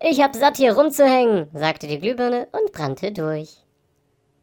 Ich hab satt hier rumzuhängen, sagte die Glühbirne und brannte durch.